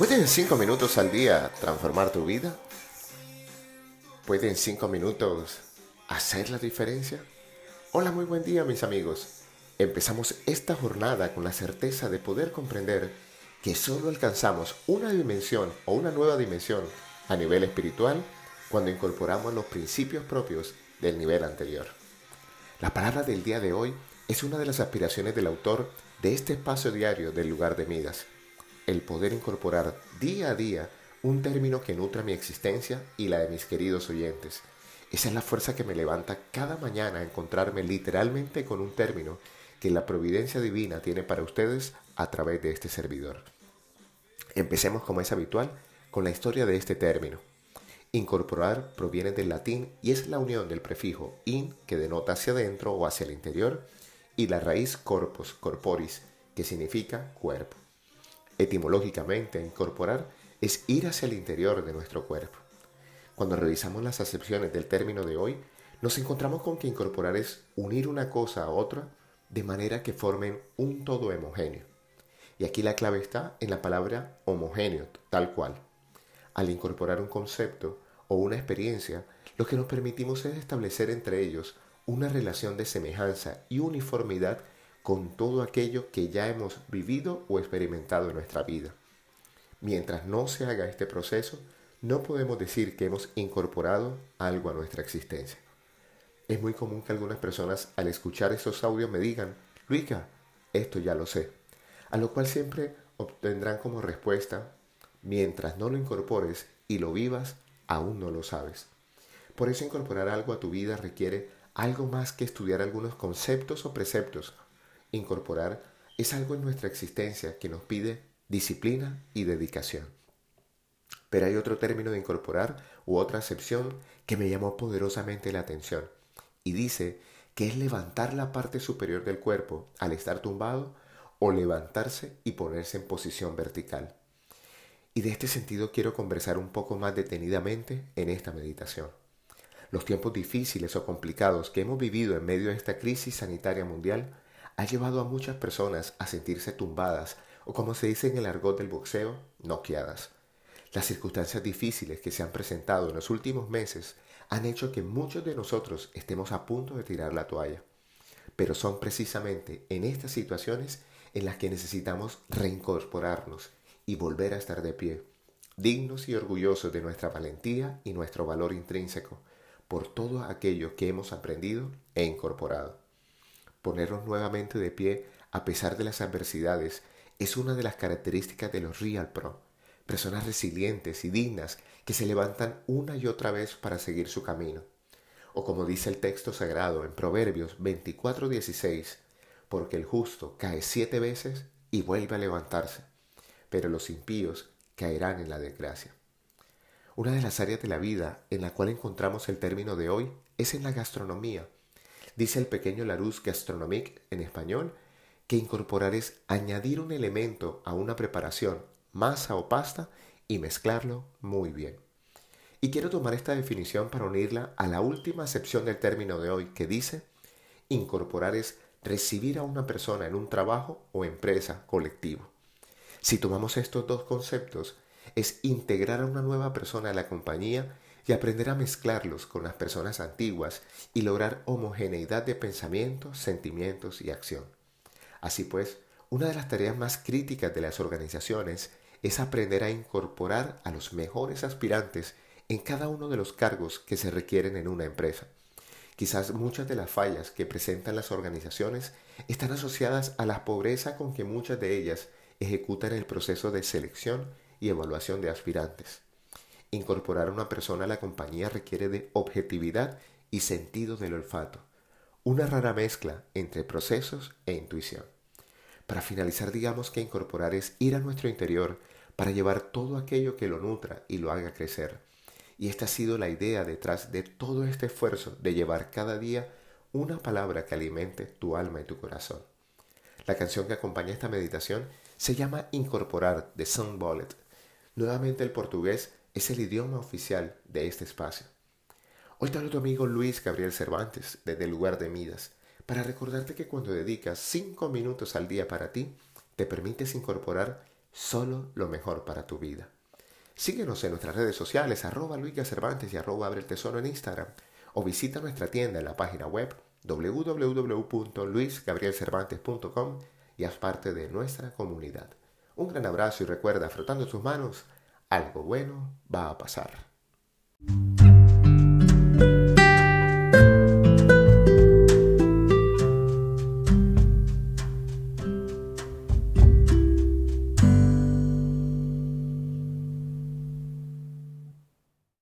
¿Pueden cinco minutos al día transformar tu vida? ¿Pueden cinco minutos hacer la diferencia? Hola, muy buen día mis amigos. Empezamos esta jornada con la certeza de poder comprender que solo alcanzamos una dimensión o una nueva dimensión a nivel espiritual cuando incorporamos los principios propios del nivel anterior. La palabra del día de hoy es una de las aspiraciones del autor de este espacio diario del lugar de Midas, el poder incorporar día a día un término que nutra mi existencia y la de mis queridos oyentes. Esa es la fuerza que me levanta cada mañana a encontrarme literalmente con un término que la providencia divina tiene para ustedes a través de este servidor. Empecemos como es habitual con la historia de este término. Incorporar proviene del latín y es la unión del prefijo in, que denota hacia adentro o hacia el interior, y la raíz corpus, corporis, que significa cuerpo. Etimológicamente, incorporar es ir hacia el interior de nuestro cuerpo. Cuando revisamos las acepciones del término de hoy, nos encontramos con que incorporar es unir una cosa a otra de manera que formen un todo homogéneo. Y aquí la clave está en la palabra homogéneo, tal cual. Al incorporar un concepto o una experiencia, lo que nos permitimos es establecer entre ellos una relación de semejanza y uniformidad con todo aquello que ya hemos vivido o experimentado en nuestra vida. Mientras no se haga este proceso, no podemos decir que hemos incorporado algo a nuestra existencia. Es muy común que algunas personas al escuchar esos audios me digan, Luica, esto ya lo sé, a lo cual siempre obtendrán como respuesta, mientras no lo incorpores y lo vivas, aún no lo sabes. Por eso incorporar algo a tu vida requiere algo más que estudiar algunos conceptos o preceptos. Incorporar es algo en nuestra existencia que nos pide disciplina y dedicación. Pero hay otro término de incorporar u otra acepción que me llamó poderosamente la atención y dice que es levantar la parte superior del cuerpo al estar tumbado o levantarse y ponerse en posición vertical. Y de este sentido quiero conversar un poco más detenidamente en esta meditación. Los tiempos difíciles o complicados que hemos vivido en medio de esta crisis sanitaria mundial ha llevado a muchas personas a sentirse tumbadas o como se dice en el argot del boxeo, noqueadas. Las circunstancias difíciles que se han presentado en los últimos meses han hecho que muchos de nosotros estemos a punto de tirar la toalla. Pero son precisamente en estas situaciones en las que necesitamos reincorporarnos y volver a estar de pie, dignos y orgullosos de nuestra valentía y nuestro valor intrínseco, por todo aquello que hemos aprendido e incorporado. Ponernos nuevamente de pie a pesar de las adversidades es una de las características de los Real Pro, personas resilientes y dignas que se levantan una y otra vez para seguir su camino. O como dice el texto sagrado en Proverbios 24:16, porque el justo cae siete veces y vuelve a levantarse, pero los impíos caerán en la desgracia. Una de las áreas de la vida en la cual encontramos el término de hoy es en la gastronomía. Dice el pequeño Larousse Gastronomique en español que incorporar es añadir un elemento a una preparación, masa o pasta, y mezclarlo muy bien. Y quiero tomar esta definición para unirla a la última acepción del término de hoy, que dice, incorporar es recibir a una persona en un trabajo o empresa colectivo. Si tomamos estos dos conceptos, es integrar a una nueva persona a la compañía y aprender a mezclarlos con las personas antiguas y lograr homogeneidad de pensamientos, sentimientos y acción. Así pues, una de las tareas más críticas de las organizaciones es aprender a incorporar a los mejores aspirantes en cada uno de los cargos que se requieren en una empresa. Quizás muchas de las fallas que presentan las organizaciones están asociadas a la pobreza con que muchas de ellas ejecutan el proceso de selección y evaluación de aspirantes. Incorporar a una persona a la compañía requiere de objetividad y sentido del olfato una rara mezcla entre procesos e intuición. Para finalizar, digamos que incorporar es ir a nuestro interior para llevar todo aquello que lo nutra y lo haga crecer. Y esta ha sido la idea detrás de todo este esfuerzo de llevar cada día una palabra que alimente tu alma y tu corazón. La canción que acompaña esta meditación se llama Incorporar de Sun Bullet. Nuevamente el portugués es el idioma oficial de este espacio. Hoy te hablo tu amigo Luis Gabriel Cervantes desde el lugar de Midas para recordarte que cuando dedicas cinco minutos al día para ti, te permites incorporar solo lo mejor para tu vida. Síguenos en nuestras redes sociales, arroba Luis Cervantes y arroba Abre el Tesoro en Instagram, o visita nuestra tienda en la página web www.luisgabrielcervantes.com y haz parte de nuestra comunidad. Un gran abrazo y recuerda, frotando tus manos, algo bueno va a pasar.